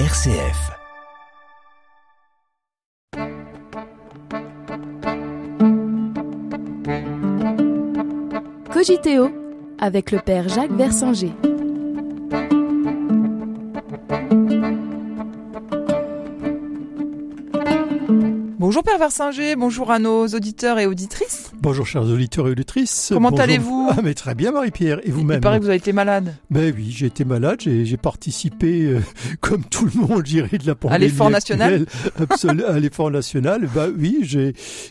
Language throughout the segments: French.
RCF. Cogiteo avec le père Jacques Versanger. Bonjour Père Versinger, bonjour à nos auditeurs et auditrices. Bonjour chers auditeurs et auditrices. Comment allez-vous Ah mais très bien Marie-Pierre. Et Il vous-même paraît que vous avez été malade. Ben oui, j'ai été malade, j'ai participé, euh, comme tout le monde, j'irai de la pandémie l'effort national À l'effort national. Ben oui,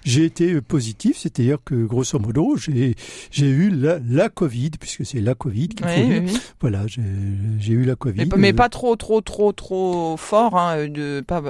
j'ai été positif, c'est-à-dire que grosso modo, j'ai eu la, la Covid, puisque c'est la Covid qu'il Oui, oui, oui. Voilà, j'ai eu la Covid. Mais, Euh, pas trop, trop, trop, trop fort, hein, de, pas,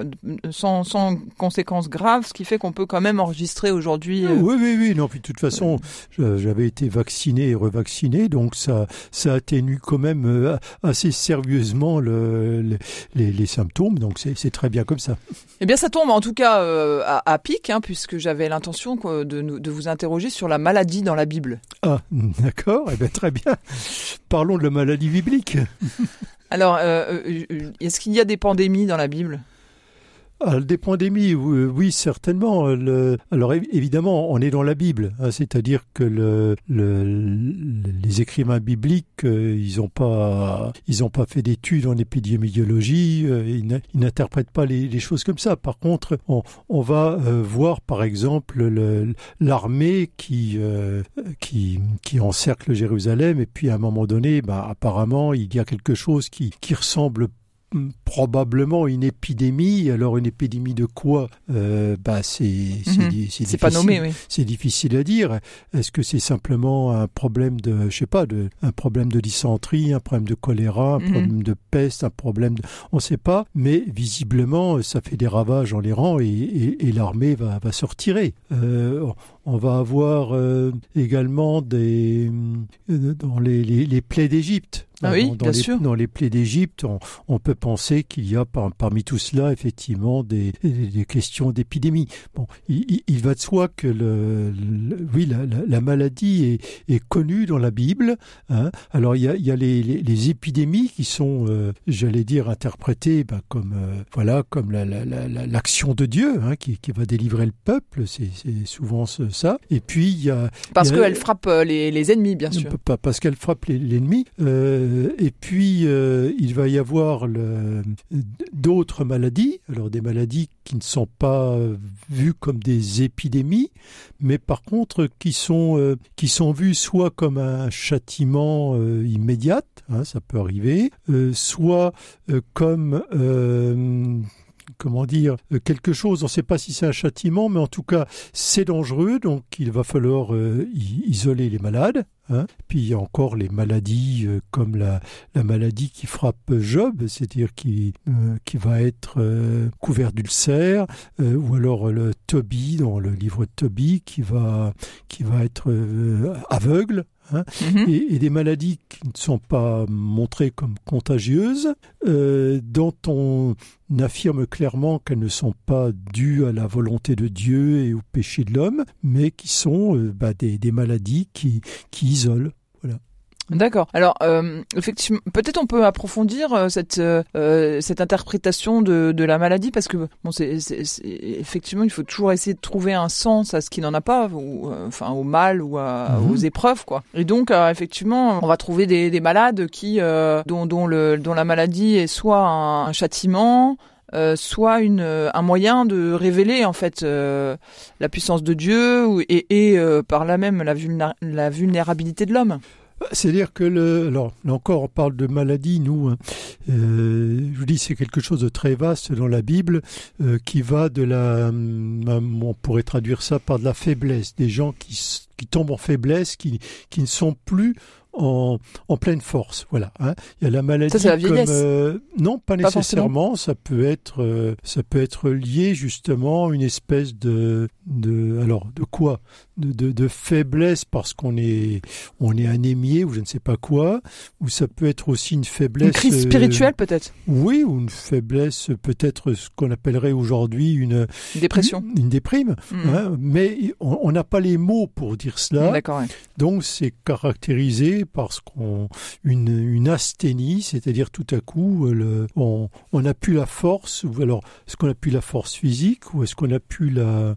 sans, sans conséquences graves, ce qui fait qu'on peut quand même enregistrer aujourd'hui. euh, Oui, oui, oui. Non, puis de toute façon, j'avais été vacciné et revacciné, donc ça, ça atténue quand même euh, assez sérieusement le, le- les, les symptômes. Donc c'est très bien comme ça. Eh bien, ça tombe en tout cas euh, à, à pic, hein, puisque j'avais l'intention de, vous interroger sur la maladie dans la Bible. Ah, d'accord. Eh bien, très bien. Parlons de la maladie biblique. Alors, euh, est-ce qu'il y a des pandémies dans la Bible? Des pandémies, oui, certainement. Alors évidemment, on est dans la Bible, hein, c'est-à-dire que le, le- les écrivains bibliques, euh, ils n'ont pas, pas fait d'études en épidémiologie, euh, ils n'interprètent pas les, choses comme ça. Par contre, on, va euh, voir, par exemple, le- l'armée qui, encercle Jérusalem, et puis à un moment donné, bah, apparemment, il y a quelque chose qui, qui ressemble Hmm, probablement une épidémie. Alors une épidémie de quoi euh, Bah c'est pas difficile. nommé, oui. C'est difficile à dire. Est-ce que c'est simplement un problème de, je sais pas, de, un problème de dysenterie, un problème de choléra, un Mhm. problème de peste, un problème de, on sait pas. Mais visiblement, ça fait des ravages dans les rangs et, et, et l'armée va, va se retirer. Euh, on va avoir euh, également des euh, dans les, les, les plaies d'Égypte. Ah oui, dans, dans bien les, sûr. Dans les plaies d'Égypte, on, on peut penser qu'il y a par- parmi tout cela effectivement des, des- questions d'épidémie. Bon, il, va de soi que le, le- oui, la, la- la maladie est, est connue dans la Bible. hein. Alors il y a, il y a les, les- les épidémies qui sont, euh, j'allais dire, interprétées ben, comme euh, voilà, comme la- la- la- la- l'action de Dieu hein, qui, qui va délivrer le peuple. C'est souvent ça. Et puis il y a Parce qu'elle frappe euh, les, les ennemis, bien sûr. pas parce qu'elle frappe l'ennemi. Euh, et puis, il va y avoir le- d'autres maladies. Alors, des maladies qui ne sont pas vues comme des épidémies, mais par contre qui sont, euh, qui sont vues soit comme un châtiment euh, immédiat, hein, ça peut arriver, euh, soit euh, comme... Comment dire euh, quelque chose On ne sait pas si c'est un châtiment, mais en tout cas, c'est dangereux, donc il va falloir euh, isoler les malades. Hein. Puis il y a encore les maladies euh, comme la, la maladie qui frappe Job, c'est-à-dire qui, qui va être couvert d'ulcères, ou alors le Tobie dans le livre de Tobie qui va, qui va être aveugle. Hein Mhm. et, et des maladies qui ne sont pas montrées comme contagieuses, euh, dont on affirme clairement qu'elles ne sont pas dues à la volonté de Dieu et au péché de l'homme, mais qui sont euh, bah, des, des maladies qui, qui isolent. D'accord. Alors, euh, effectivement, peut-être on peut approfondir euh, cette euh, euh, cette interprétation de, de la maladie parce que bon, c'est, c'est- c'est- effectivement, il faut toujours essayer de trouver un sens à ce qui n'en a pas, ou euh, enfin au mal ou à- Mhm. aux épreuves, quoi. Et donc, euh, effectivement, on va trouver des, des malades qui euh, dont dont le dont la maladie est soit un, un châtiment. euh, soit une, euh, un moyen de révéler en fait euh, la puissance de Dieu ou- et, et euh, par là même la vulnérabilité de l'homme. C'est-à-dire que, le, alors là encore, on parle de maladie, nous, hein. Euh, je vous dis, c'est quelque chose de très vaste dans la Bible euh, qui va de la, hum, on pourrait traduire ça par de la faiblesse, des gens qui, qui tombent en faiblesse, qui, qui ne sont plus en, en pleine force. Voilà. hein. Il y a la maladie Ça, c'est la comme, vieillesse. euh, non, pas Pas nécessairement. Ça peut être, euh, ça peut être lié justement à une espèce de, de, alors de quoi? De, de, faiblesse parce qu'on est, on est anémié ou je ne sais pas quoi, ou ça peut être aussi une faiblesse. Une crise spirituelle peut-être? Oui, ou une faiblesse, peut-être ce qu'on appellerait aujourd'hui une, dépression. Une, déprime. Mmh. Hein, mais on n'a pas les mots pour dire cela. D'accord. Donc c'est caractérisé par ce qu'on, une, une asthénie, c'est-à-dire tout à coup, le, on, on a plus la force, ou alors est-ce qu'on a plus la force physique, ou est-ce qu'on a plus la,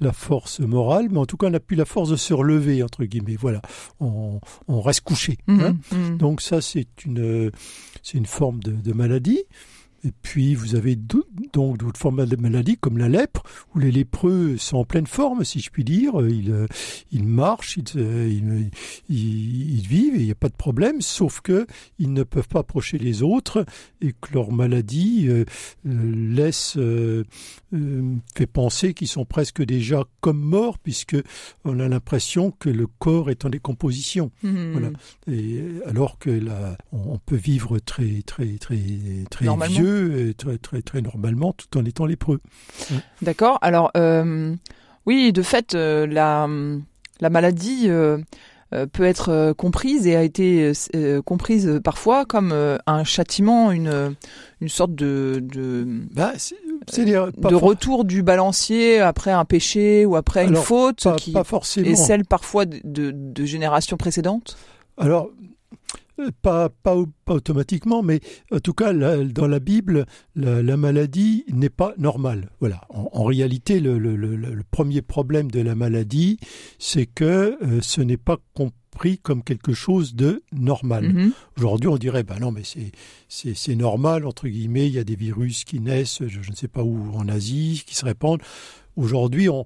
la force morale, mais en tout cas, on n'a plus la force de se relever, entre guillemets. Voilà, on, reste couché. Mhm, hein. mhm. Donc ça, c'est une, c'est une forme de maladie. Et puis vous avez donc d'autres formes de maladies comme la lèpre, où les lépreux sont en pleine forme, si je puis dire. Ils, euh, ils marchent, euh, ils, ils, ils, vivent, et il n'y a pas de problème, sauf que ils ne peuvent pas approcher les autres et que leur maladie euh, laisse euh, fait penser qu'ils sont presque déjà comme morts, puisque on a l'impression que le corps est en décomposition. Mmh. Voilà. Et alors que là, on, peut vivre très très très très vieux très, très, très normalement tout en étant lépreux. D'accord. Alors, euh, oui, de fait, euh, la, la maladie euh, peut être comprise et a été comprise parfois comme un châtiment, une, une sorte de, de, bah, de retour du balancier après un péché ou après une faute pas, qui pas forcément. est celle parfois de, de, de générations précédentes? Alors, pas, pas, pas, automatiquement, mais en tout cas, dans la Bible, la, maladie n'est pas normale. Voilà. En, réalité, le, le, le, premier problème de la maladie, c'est que euh, ce n'est pas compris comme quelque chose de normal. Mm-hmm. Aujourd'hui, on dirait, ben non, mais c'est, c'est, normal, entre guillemets, il y a des virus qui naissent, je, je ne sais pas où, en Asie, qui se répandent. Aujourd'hui, on,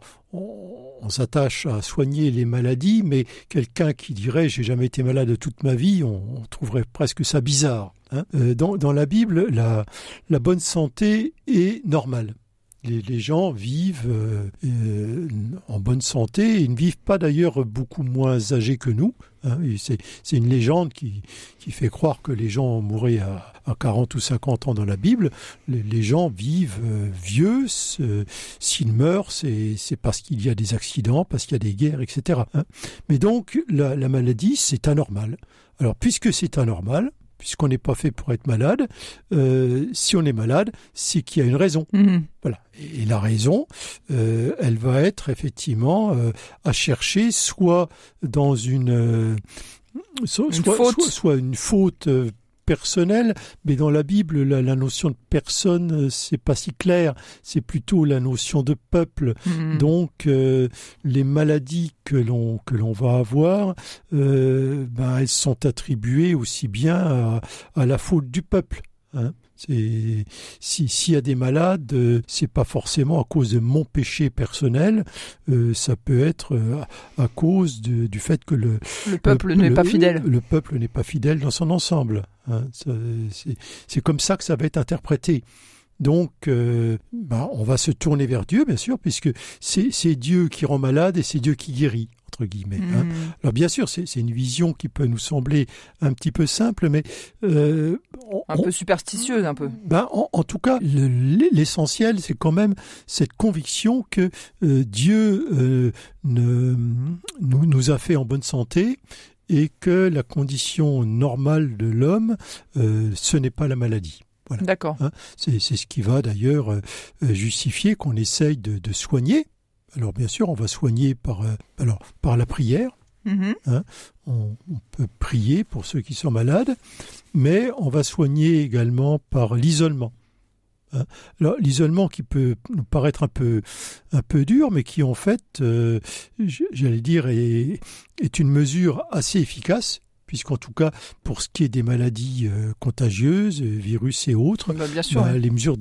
s'attache à soigner les maladies, mais quelqu'un qui dirait j'ai jamais été malade toute ma vie, on, trouverait presque ça bizarre. Hein. Euh, dans, la Bible, la bonne santé est normale. Les, gens vivent euh, euh, en bonne santé. Ils ne vivent pas d'ailleurs beaucoup moins âgés que nous. Hein. c'est une légende qui, fait croire que les gens mouraient à, à 40 ou 50 ans dans la Bible. Les, gens vivent euh, vieux. S'ils meurent, c'est parce qu'il y a des accidents, parce qu'il y a des guerres, etc. Hein. Mais donc, la maladie, c'est anormal. Alors, puisque c'est anormal, puisqu'on n'est pas fait pour être malade. Euh, si on est malade, c'est qu'il y a une raison. Mhm. Voilà. Et, la raison, euh, elle va être effectivement euh, à chercher soit dans une, soit, faute. soit, une faute personnel, mais dans la Bible, la, notion de personne, euh, c'est pas si clair. C'est plutôt la notion de peuple. Mm-hmm. Donc, euh, les maladies que l'on que l'on va avoir, euh, ben, elles sont attribuées aussi bien à, à la faute du peuple. Hein. Si s'il y a des malades, euh, c'est pas forcément à cause de mon péché personnel, euh, ça peut être euh, à, cause du fait que le le peuple n'est pas fidèle. Le peuple n'est pas fidèle dans son ensemble. Hein. c'est comme ça que ça va être interprété. Donc, ben, on va se tourner vers Dieu, bien sûr, puisque c'est Dieu qui rend malade et c'est Dieu qui guérit guillemets. Hein. Alors bien sûr, c'est une vision qui peut nous sembler un petit peu simple, mais euh, un peu superstitieuse, un peu. Ben, en, tout cas, l'essentiel, c'est quand même cette conviction que euh, Dieu euh, ne, nous, nous a fait en bonne santé et que la condition normale de l'homme, ce n'est pas la maladie. Voilà. D'accord. Hein. c'est ce qui va d'ailleurs justifier qu'on essaye de, de, soigner alors bien sûr, on va soigner par, euh, alors, par la prière. Mm-hmm. Hein. on, peut prier pour ceux qui sont malades, mais on va soigner également par l'isolement. Hein. l'isolement qui peut nous paraître un peu un peu dur, mais qui en fait, euh, j'allais dire, est, est une mesure assez efficace puisqu'en tout cas, pour ce qui est des maladies euh, contagieuses, euh, virus et autres, bah, bien sûr, bah, les mesures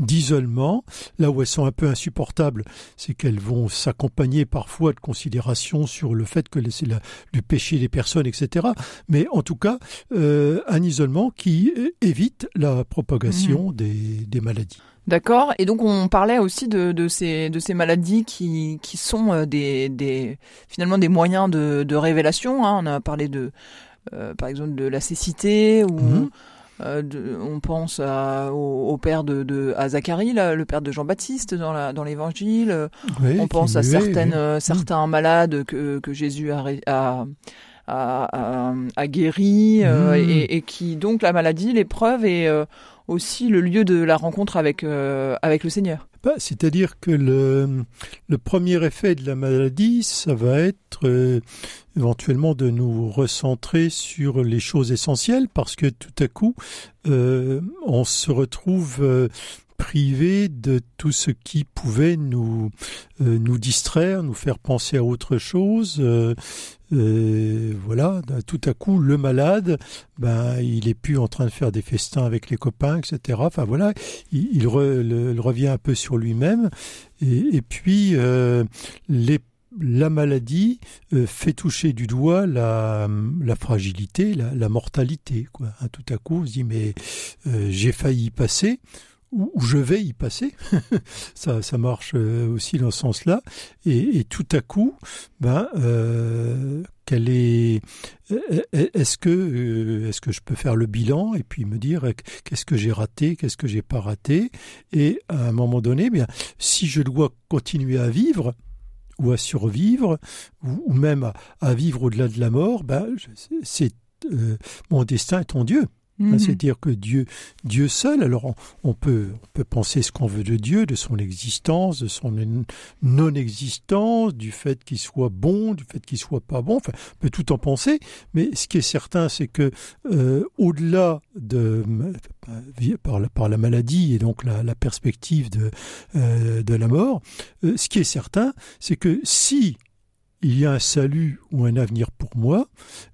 d'isolement, là où elles sont un peu insupportables, c'est qu'elles vont s'accompagner parfois de considérations sur le fait que c'est du péché des personnes, etc. Mais en tout cas, euh, un isolement qui évite la propagation mmh. des, des maladies. D'accord. Et donc on parlait aussi de, de, ces, de ces maladies qui, qui sont des, des finalement des moyens de, de révélation. Hein. On a parlé de par exemple de la cécité ou mhm. on pense au, père de, à Zacharie, le père de Jean-Baptiste dans, dans l'Évangile. on pense à certaines, certains malades que, que Jésus a, a a, guéri mmh. et, qui donc la maladie, l'épreuve est aussi le lieu de la rencontre avec, avec le Seigneur. Bah, c'est-à-dire que le, le, premier effet de la maladie, ça va être euh, éventuellement de nous recentrer sur les choses essentielles, parce que tout à coup, euh, on se retrouve euh, privé de tout ce qui pouvait nous euh, nous distraire, nous faire penser à autre chose. Euh, euh, voilà, tout à coup, le malade, ben, il est plus en train de faire des festins avec les copains, etc. Enfin voilà, il, revient un peu sur lui-même. Et, puis, la maladie fait toucher du doigt la, fragilité, la, mortalité. Hein, tout à coup, on se dit mais j'ai failli passer où, je vais y passer. ça, marche euh, aussi dans ce sens-là. Et, tout à coup, ben, euh, quelle est, est-ce que, euh, est-ce que je peux faire le bilan et puis me dire qu'est-ce que j'ai raté, qu'est-ce que j'ai pas raté, et à un moment donné, bien, si je dois continuer à vivre, ou à survivre, ou, même à, à vivre au-delà de la mort, ben, c'est mon destin est en Dieu. Mhm. C'est-à-dire que Dieu, Dieu seul, alors on, peut, on peut penser ce qu'on veut de Dieu, de son existence, de son non-existence, du fait qu'il soit bon, du fait qu'il soit pas bon, enfin, on peut tout en penser, mais ce qui est certain, c'est que euh, au-delà de par la, par la maladie et donc la, la perspective de, euh, de la mort, euh, ce qui est certain, c'est que si il y a un salut ou un avenir pour moi,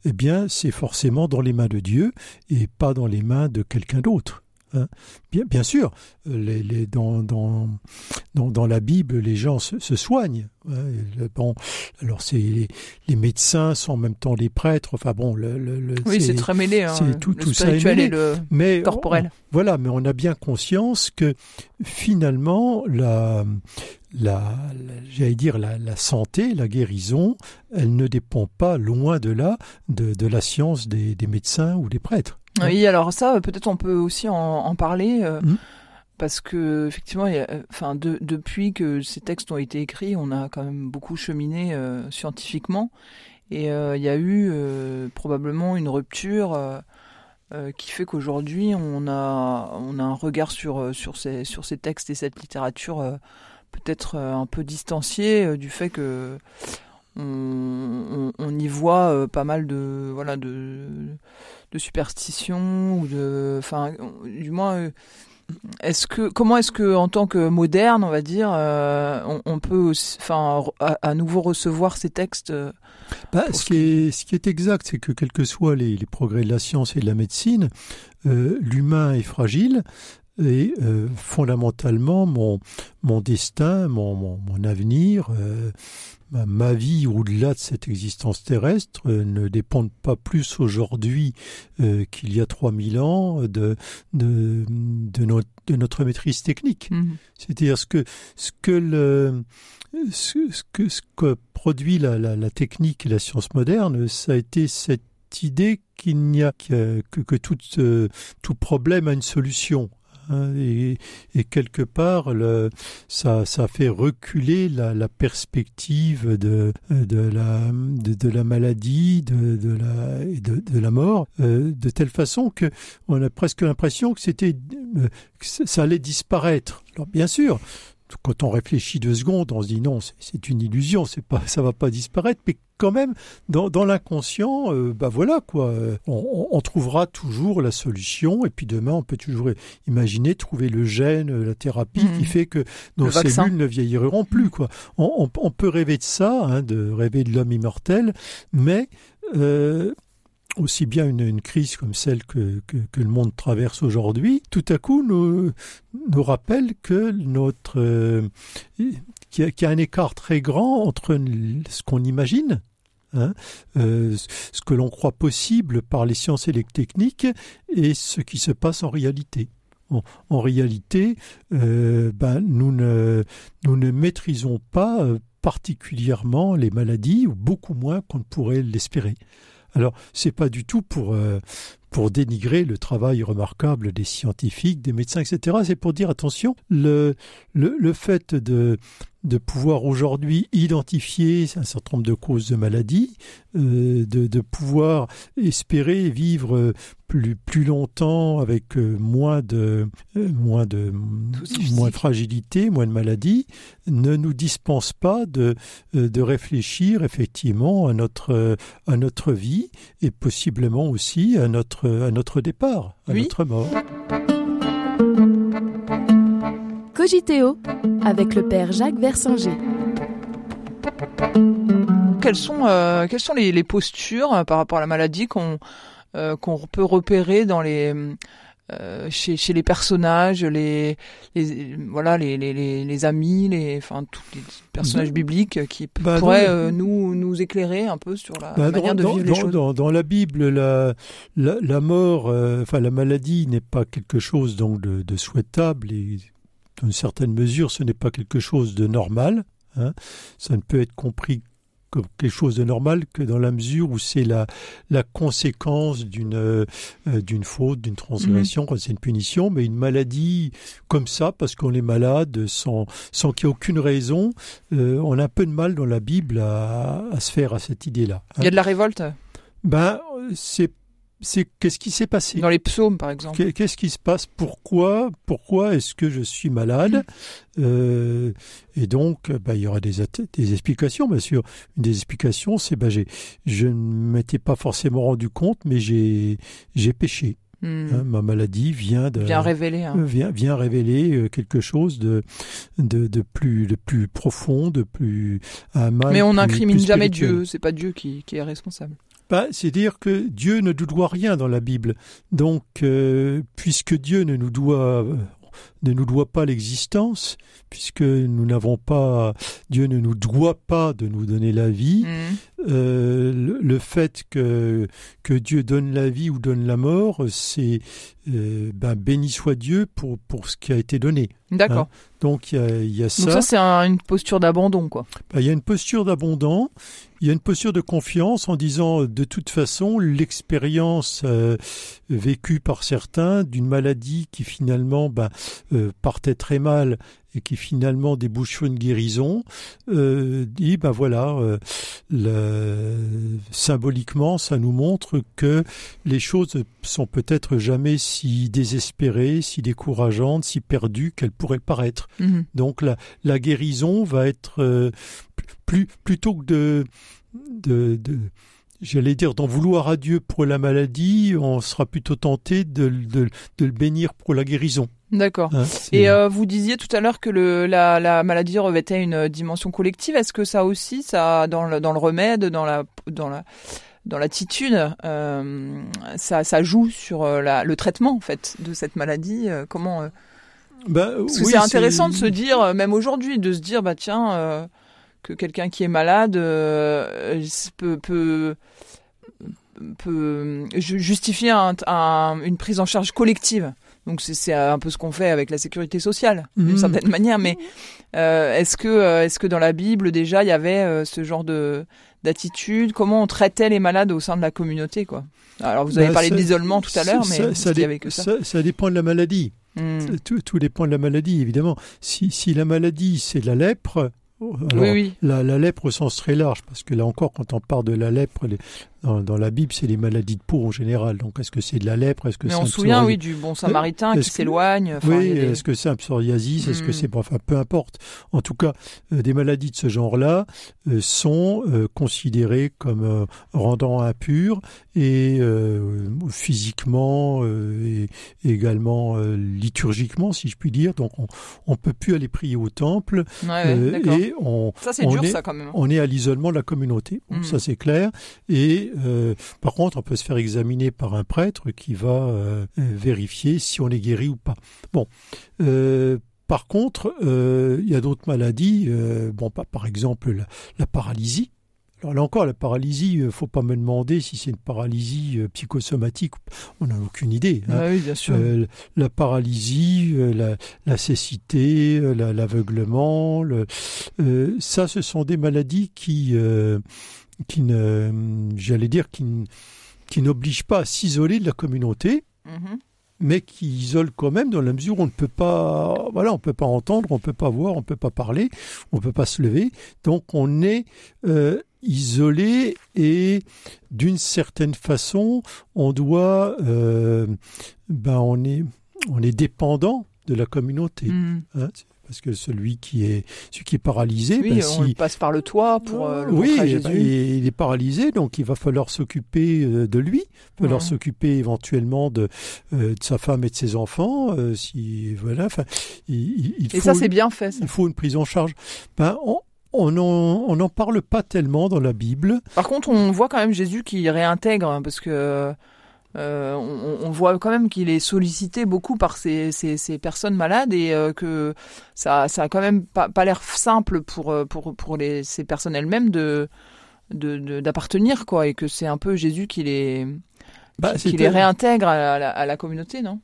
eh bien, c'est forcément dans les mains de Dieu et pas dans les mains de quelqu'un d'autre. Hein. Bien, bien sûr, les, les, dans, dans, dans, dans, la Bible, les gens se, se soignent. Hein. bon, alors c'est les, médecins sont en même temps les prêtres. Enfin bon, le, le, oui, c'est très mêlé. Hein, c'est tout, le tout ça est mêlé. Et le mais corporel. voilà, mais on a bien conscience que finalement la la, j'allais dire la, la, santé, la guérison, elle ne dépend pas loin de là de, de la science des, des médecins ou des prêtres. Oui, alors ça, peut-être on peut aussi en, parler. Euh, mmh. Parce que effectivement, euh, enfin, depuis que ces textes ont été écrits, on a quand même beaucoup cheminé euh, scientifiquement, et il y a eu probablement une rupture qui fait qu'aujourd'hui on a on a un regard sur sur ces sur ces textes et cette littérature peut-être un peu distancié du fait que on, on, y voit pas mal de voilà de de superstition ou de, enfin, du moins, euh, est-ce que, comment est-ce que, en tant que moderne, on va dire, euh, on, peut, enfin, à, nouveau recevoir ces textes euh, bah, ce, qui est, ce qui est exact, c'est que quels que soient les, les, progrès de la science et de la médecine, l'humain est fragile. Et fondamentalement, mon, mon destin, mon, mon, mon avenir, ma vie au-delà de cette existence terrestre euh, ne dépend pas plus aujourd'hui euh, qu'il y a 3000 ans de, de, de, notre, de notre maîtrise technique. Mhm. C'est-à-dire ce que, ce que le, ce, que, ce que produit la, la, la, technique et la science moderne, ça a été cette idée qu'il n'y a que, que, que tout, euh, tout problème a une solution. Hein, et, quelque part, ça, ça fait reculer la, perspective de, de, la, de, la maladie, de, de, la, de la mort, euh, de telle façon que on a presque l'impression que c'était, euh, que ça allait disparaître. Alors bien sûr, quand on réfléchit deux secondes, on se dit non, c'est une illusion, c'est pas, ça va pas disparaître, mais quand même, dans, dans l'inconscient, euh, bah voilà quoi, on, on, trouvera toujours la solution, et puis demain, on peut toujours imaginer trouver le gène, la thérapie qui mmh. fait que nos cellules ne vieilliront plus quoi. On, on, peut rêver de ça, hein, de rêver de l'homme immortel, mais euh, aussi bien une, crise comme celle que, le monde traverse aujourd'hui, tout à coup nous, rappelle que notre euh, qu'il y, a un écart très grand entre ce qu'on imagine Hein, euh, ce que l'on croit possible par les sciences et les techniques et ce qui se passe en réalité. En, réalité, euh, ben, nous, ne, nous ne maîtrisons pas particulièrement les maladies, ou beaucoup moins qu'on ne pourrait l'espérer. Alors, c'est pas du tout pour euh, pour dénigrer le travail remarquable des scientifiques, des médecins, etc. C'est pour dire attention, le fait de de pouvoir aujourd'hui identifier un certain nombre de causes de maladies, euh, de, de, pouvoir espérer vivre plus, plus longtemps avec euh, moins de euh, moins de moins de fragilité, moins de maladies, ne nous dispense pas de de réfléchir effectivement à notre à notre vie et possiblement aussi à notre à notre départ, à Oui. notre mort. Cogiteo avec le père Jacques Versinger. Quelles sont, euh, quelles sont les, les postures euh, par rapport à la maladie qu'on euh, qu'on peut repérer dans les euh, chez, chez les personnages, les, les voilà les, les, les, les amis, les enfin tous les personnages Bah, bibliques qui bah, pourraient dans- euh, nous nous éclairer un peu sur la, Bah, manière de vivre dans- les choses. dans- dans la Bible, la, la, la mort, euh, enfin la maladie n'est pas quelque chose donc de, de souhaitable et dans une certaine mesure, ce n'est pas quelque chose de normal. hein. Ça ne peut être compris comme quelque chose de normal que dans la mesure où c'est la, la conséquence d'une euh, euh, d'une faute, d'une transgression, quand c'est une punition, mais une maladie comme ça, parce qu'on est malade, sans, sans qu'il y ait aucune raison, euh, on a un peu de mal dans la Bible à, à se faire à cette idée-là. hein. Il y a de la révolte? Ben, c'est, c'est qu'est-ce qui s'est passé? Dans les psaumes par exemple. Qu'est- Qu'est-ce qui se passe? Pourquoi Pourquoi est-ce que je suis malade? Euh, Et donc, ben, il y aura des, at- des explications, bien sûr. Une des explications, c'est j'ai, je ne m'étais pas forcément rendu compte, mais j'ai, j'ai péché. Hmm. hein. ma maladie vient de Bien révélé. hein. euh, vient, vient révéler euh, quelque chose de, de, de plus, de plus profond, de plus un mal. Mais on n'incrimine jamais. Dieu, c'est pas Dieu qui, qui est responsable. C'est dire que Dieu ne nous doit rien dans la Bible. Donc, euh, puisque Dieu ne nous doit ne nous doit pas l'existence, puisque nous n'avons pas, Dieu ne nous doit pas de nous donner la vie. Hmm. Euh, le, le fait que que Dieu donne la vie ou donne la mort, c'est euh, ben béni soit Dieu pour pour ce qui a été donné. D'accord. Donc il y a, il y a Donc ça c'est un- une posture d'abandon quoi. ben, il y a une posture d'abondant, il y a une posture de confiance en disant de toute façon l'expérience euh, vécue par certains d'une maladie qui finalement ben, euh, partait très mal et qui finalement débouche sur une guérison, euh, dit ben voilà, euh, le- symboliquement ça nous montre que les choses sont peut-être jamais si désespérées, si décourageantes, si perdues qu'elles pourraient paraître. Mhm. Donc la, la guérison va être euh, plus plutôt que de, de, de j'allais dire d'en vouloir à Dieu pour la maladie, on sera plutôt tenté de, de, de le bénir pour la guérison. D'accord. hein. Et euh, vous disiez tout à l'heure que le, la, la maladie revêtait une dimension collective. Est-ce que ça aussi, ça dans le, dans le remède, dans la dans la dans l'attitude, euh, ça, ça joue sur euh, la, le traitement en fait de cette maladie. comment euh, Parce que oui, c'est intéressant de se dire, même aujourd'hui, de se dire, bah tiens, que quelqu'un qui est malade euh, peut, peut, peut ju- justifier un- un- une prise en charge collective. Donc c'est un peu ce qu'on fait avec la sécurité sociale, d'une Mhm. certaine manière. Mais euh, est-ce que euh, est-ce que dans la Bible déjà il y avait euh, ce genre de d'attitude? Comment on traitait les malades au sein de la communauté, quoi? Alors vous avez Ben, parlé d'isolement tout à l'heure, mais ça, est-ce ça qu'il y dé- avait que ça, ça- ça dépend de la maladie. Hmm. Tout, tout dépend de la maladie, évidemment. Si, si la maladie, c'est la lèpre, alors, Oui, oui. La, la lèpre au sens très large, parce que là encore, quand on parle de la lèpre, les- dans, dans la Bible, c'est les maladies de peau en général. Donc, est-ce que c'est de la lèpre? Est-ce que Mais on se souvient, oui, du bon samaritain qui s'éloigne. enfin, Oui, des- est-ce que c'est un psoriasis? Est-ce que Hmm. c'est... bon, Enfin, peu importe. En tout cas, euh, des maladies de ce genre-là euh, sont euh, considérées comme euh, rendant impures et euh, physiquement euh, et également euh, liturgiquement, si je puis dire. Donc, on on peut plus aller prier au temple Ouais, ouais, euh, on, Ça, c'est on dur, est- ça, quand même. on est à l'isolement de la communauté. Bon, Mm. Ça, c'est clair. Et euh, par contre, on peut se faire examiner par un prêtre qui va euh, vérifier si on est guéri ou pas. Bon. Euh, par contre, il y a d'autres maladies. bon, pas, par exemple, la, la paralysie. Alors là encore, la paralysie, euh, faut pas me demander si c'est une paralysie euh, psychosomatique. On n'a aucune idée. hein. Ouais, oui, bien sûr. Euh, la paralysie, la, la cécité, la- l'aveuglement, le, euh, ça, ce sont des maladies qui, euh, qui ne, j'allais dire, qui, ne- qui n'oblige pas à s'isoler de la communauté, Mhm. mais qui isole quand même dans la mesure où on ne peut pas, voilà, on peut pas entendre, on peut pas voir, on peut pas parler, on peut pas se lever. Donc on est euh, isolé et d'une certaine façon, on doit, euh, ben on est, on est dépendant de la communauté. Mhm. hein. parce que celui qui est, celui qui est paralysé, Oui, ben, on si- passe par le toit pour euh, le oui, à eh Jésus. ben, et il est paralysé, donc il va falloir s'occuper euh, de lui, il va falloir Ouais. s'occuper éventuellement de, euh, de sa femme et de ses enfants. si voilà, enfin, il, il- il Et faut, ça, c'est bien fait. ça. il faut une prise en charge. Ben, on on n'en parle pas tellement dans la Bible. Par contre, on voit quand même Jésus qui réintègre, hein, parce que euh, on, on voit quand même qu'il est sollicité beaucoup par ces, ces, ces personnes malades et euh, que ça, ça a quand même pas, pas l'air simple pour, euh, pour, pour les, ces personnes elles-mêmes de d'appartenir quoi et que c'est un peu Jésus qui les Bah, qui, qui c'est- les réintègre à la, à la communauté non?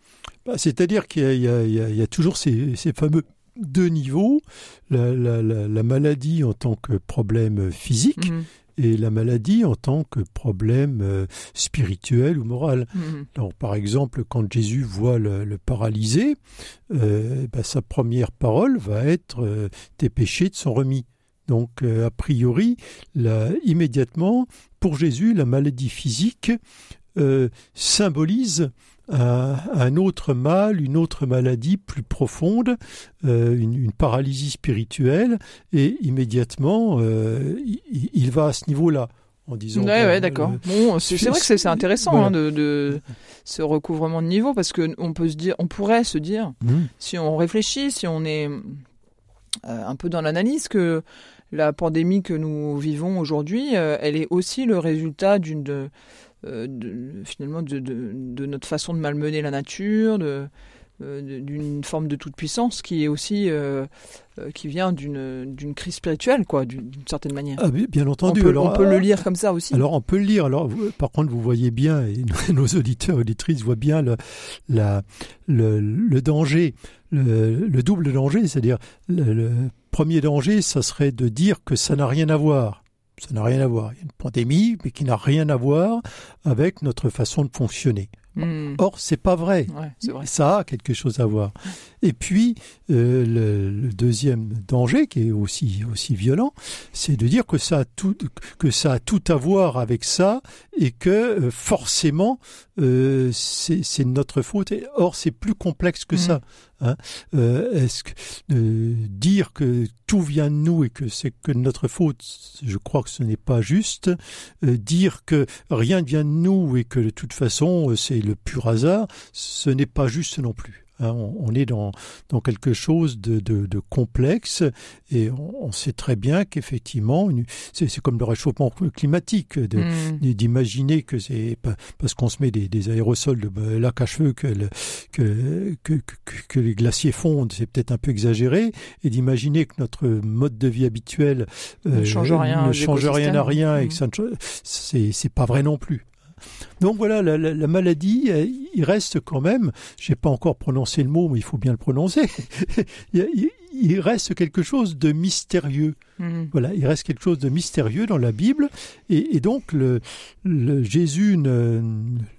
Bah, C'est-à-dire qu'il y a toujours ces, ces fameux deux niveaux, la, la- la- la maladie en tant que problème physique Mhm, et la maladie en tant que problème euh, spirituel ou moral. mhm. Alors, par exemple, quand Jésus voit le, le paralysé, euh, bah, sa première parole va être euh, Tes péchés te sont remis. Donc, a priori, là, immédiatement, pour Jésus, la maladie physique symbolise un, un autre mal, une autre maladie plus profonde, euh, une, une paralysie spirituelle, et immédiatement, euh, il, il va à ce niveau-là. En disant, Ouais, ben, ouais, d'accord. euh, Bon, c'est vrai que c'est intéressant Voilà. hein, de, de ce recouvrement de niveau parce que on peut se dire, on pourrait se dire, hum, si on réfléchit, si on est euh, un peu dans l'analyse, que la pandémie que nous vivons aujourd'hui, euh, elle est aussi le résultat d'une de, euh, de- finalement de, de, de notre façon de malmener la nature, de euh, d'une forme de toute puissance qui est aussi euh, qui vient d'une crise spirituelle quoi d'une certaine manière. ah, bien bien on entendu. peut, alors, on peut le lire comme ça aussi. Alors on peut le lire. Alors vous- par contre vous voyez bien et nos auditeurs et auditrices voient bien le, la, le, le danger, le, le double danger, c'est-à-dire le, le premier danger, ça serait de dire que ça n'a rien à voir. Ça n'a rien à voir. Il y a une pandémie, mais qui n'a rien à voir avec notre façon de fonctionner. Hmm. Or c'est pas vrai. Ouais, c'est vrai. Ça a quelque chose à voir. Et puis, euh, le, le deuxième danger, qui est aussi, aussi violent, c'est de dire que ça, a tout, que ça a tout à voir avec ça et que euh, forcément, euh, c'est notre faute. Et, or, c'est plus complexe que Mhm. ça. Hein. Euh, Est-ce que euh, dire que tout vient de nous et que c'est que notre faute, je crois que ce n'est pas juste. Euh, dire que rien ne vient de nous et que de toute façon euh, c'est le pur hasard, ce n'est pas juste non plus. Hein. on, on est dans, dans quelque chose de, de, de complexe et on, on sait très bien qu'effectivement, c'est comme le réchauffement climatique, Hmm. d'imaginer que c'est parce qu'on se met des, des aérosols de bah, lac à cheveux que, le- que, que, que, que les glaciers fondent, c'est peut-être un peu exagéré, et d'imaginer que notre mode de vie habituel euh, Ne change rien ne aux change rien à rien et que ça ne cha- c'est c'est pas vrai non plus. Donc voilà, la, la- la maladie, euh, il reste quand même, j'ai pas encore prononcé le mot, mais il faut bien le prononcer, il, reste quelque chose de mystérieux. Hmm. Voilà, il reste quelque chose de mystérieux dans la Bible, et, et donc le, le Jésus ne,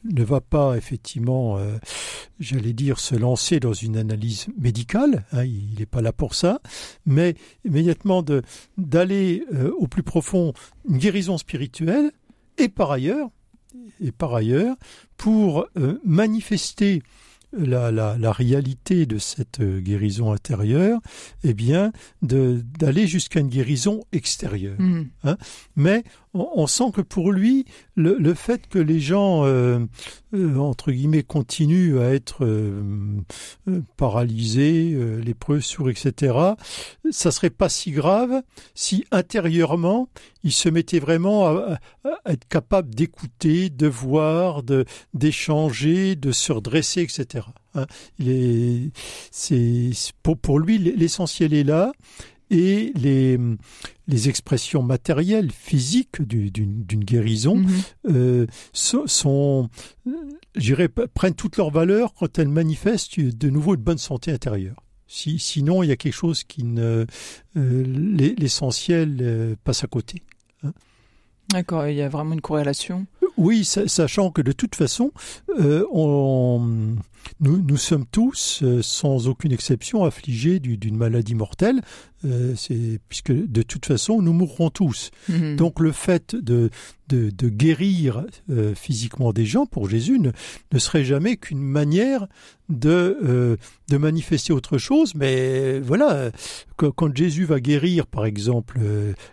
ne va pas effectivement, euh, j'allais dire, se lancer dans une analyse médicale. hein, il n'est pas là pour ça, mais immédiatement d'aller euh, au plus profond, une guérison spirituelle, et par ailleurs, et par ailleurs, pour euh, manifester la, la, la réalité de cette euh, guérison intérieure, eh bien, d'aller jusqu'à une guérison extérieure. Hmm. Mais on, on sent que pour lui, le, le fait que les gens, euh, euh, entre guillemets, continuent à être euh, euh, paralysés, euh, lépreux, sourds, etc., ça serait pas si grave si intérieurement, ils se mettaient vraiment à, à- être capables d'écouter, de voir, de d'échanger, de se redresser, etc. hein. Il pour, pour lui l'essentiel est là et les les expressions matérielles, physiques du- d'une guérison Mhm. euh, so- sont, prennent toute leur valeur quand elles manifestent de nouveau une bonne santé intérieure. Si, sinon, il y a quelque chose qui ne, euh, l'e- l'essentiel euh, passe à côté. D'accord, il y a vraiment une corrélation. Oui, sachant que de toute façon, on, nous, nous, sommes tous, sans aucune exception, affligés d'une maladie mortelle. C'est puisque de toute façon, nous mourrons tous. Mhm. Donc le fait de, de, de guérir physiquement des gens pour Jésus ne, ne serait jamais qu'une manière de, de manifester autre chose. Mais voilà, quand Jésus va guérir, par exemple,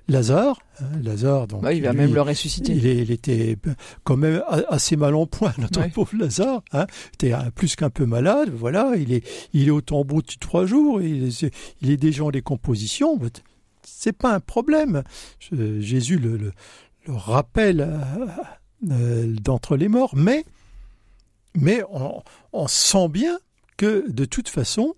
Lazare, hein, Lazare, donc il va même le ressusciter. Il, était quand même assez mal en point, notre pauvre Lazare. Hein, était plus qu'un peu malade. Voilà, il est, il est au tombeau depuis trois jours. Il est, il est déjà en décomposition. C'est pas un problème. Jésus le, le, rappelle euh, euh, d'entre les morts, mais mais on, on sent bien que de toute façon,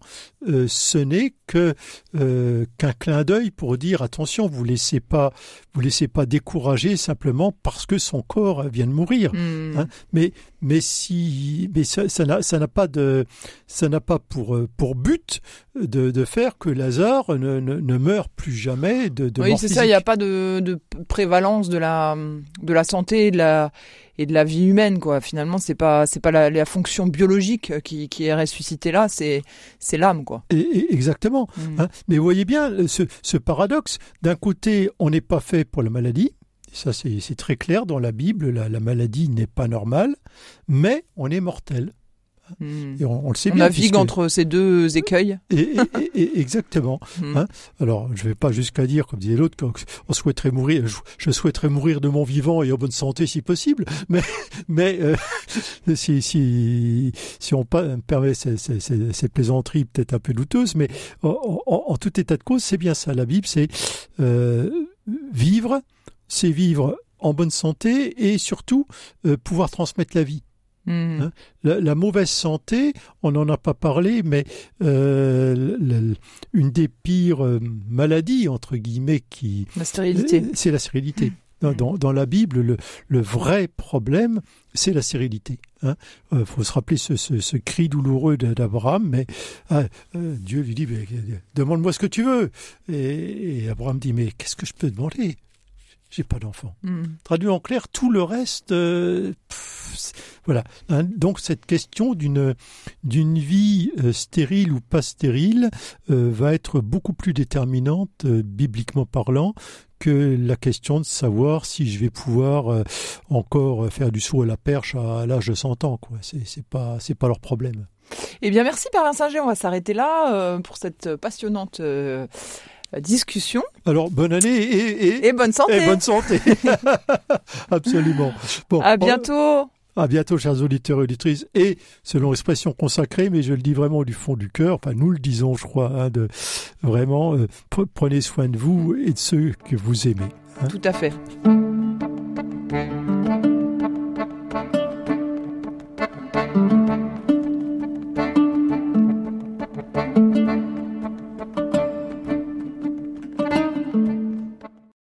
euh, ce n'est que euh, qu'un clin d'œil pour dire attention, vous laissez pas, vous laissez pas décourager simplement parce que son corps vient de mourir. Hmm. Hein. Mais mais si, mais ça, ça n'a pas de, ça n'a pas pour pour but de, de faire que Lazare ne, ne, ne meure plus jamais de, de oui, c'est ça. Il n'y a pas de, de prévalence de la de la santé de la et de la vie humaine quoi finalement c'est pas c'est pas la, la, fonction biologique qui, qui est ressuscitée là c'est c'est l'âme quoi et, exactement mm. hein. mais vous voyez bien ce, ce paradoxe d'un côté on n'est pas fait pour la maladie ça c'est très clair dans la Bible la, la maladie n'est pas normale mais on est mortel Hmm. on, le sait on navigue entre ces deux écueils. Et, exactement. Hmm. Hein. Alors, je ne vais pas jusqu'à dire, comme disait l'autre, qu'on souhaiterait mourir. Je, souhaiterais mourir de mon vivant et en bonne santé si possible. Mais, mais euh, si, si, si on permet ces, ces, plaisanteries peut-être un peu douteuses, mais en, tout état de cause, c'est bien ça. La Bible, c'est euh, vivre, c'est vivre en bonne santé et surtout euh, pouvoir transmettre la vie. Hein? La, mauvaise santé, on n'en a pas parlé, mais euh, une des pires euh, maladies, entre guillemets, qui... La stérilité. Euh, c'est la stérilité. Hmm. Dans, dans, la Bible, le, le vrai problème, c'est la stérilité. Il hein. faut se rappeler ce, ce, ce cri douloureux d'Abraham, mais ah, Dieu lui dit, demande-moi ce que tu veux. Et, et Abraham dit, mais qu'est-ce que je peux demander? J'ai pas d'enfant. Hmm. Traduit en clair, tout le reste, euh, voilà. Hein, donc cette question d'une d'une vie euh, stérile ou pas stérile euh, va être beaucoup plus déterminante, bibliquement parlant, que la question de savoir si je vais pouvoir encore faire du saut à la perche à, l'âge de 100 ans. Quoi. C'est, c'est pas c'est pas leur problème. Eh bien, merci Perrin Singer. On va s'arrêter là pour cette passionnante discussion. Alors, bonne année et, et, bonne santé. Et bonne santé. Absolument. Bon, à bientôt. À bientôt, chers auditeurs et auditrices. Et selon l'expression consacrée, mais je le dis vraiment du fond du cœur, enfin nous le disons, je crois, hein, de vraiment euh, prenez soin de vous et de ceux que vous aimez. Hein. Tout à fait.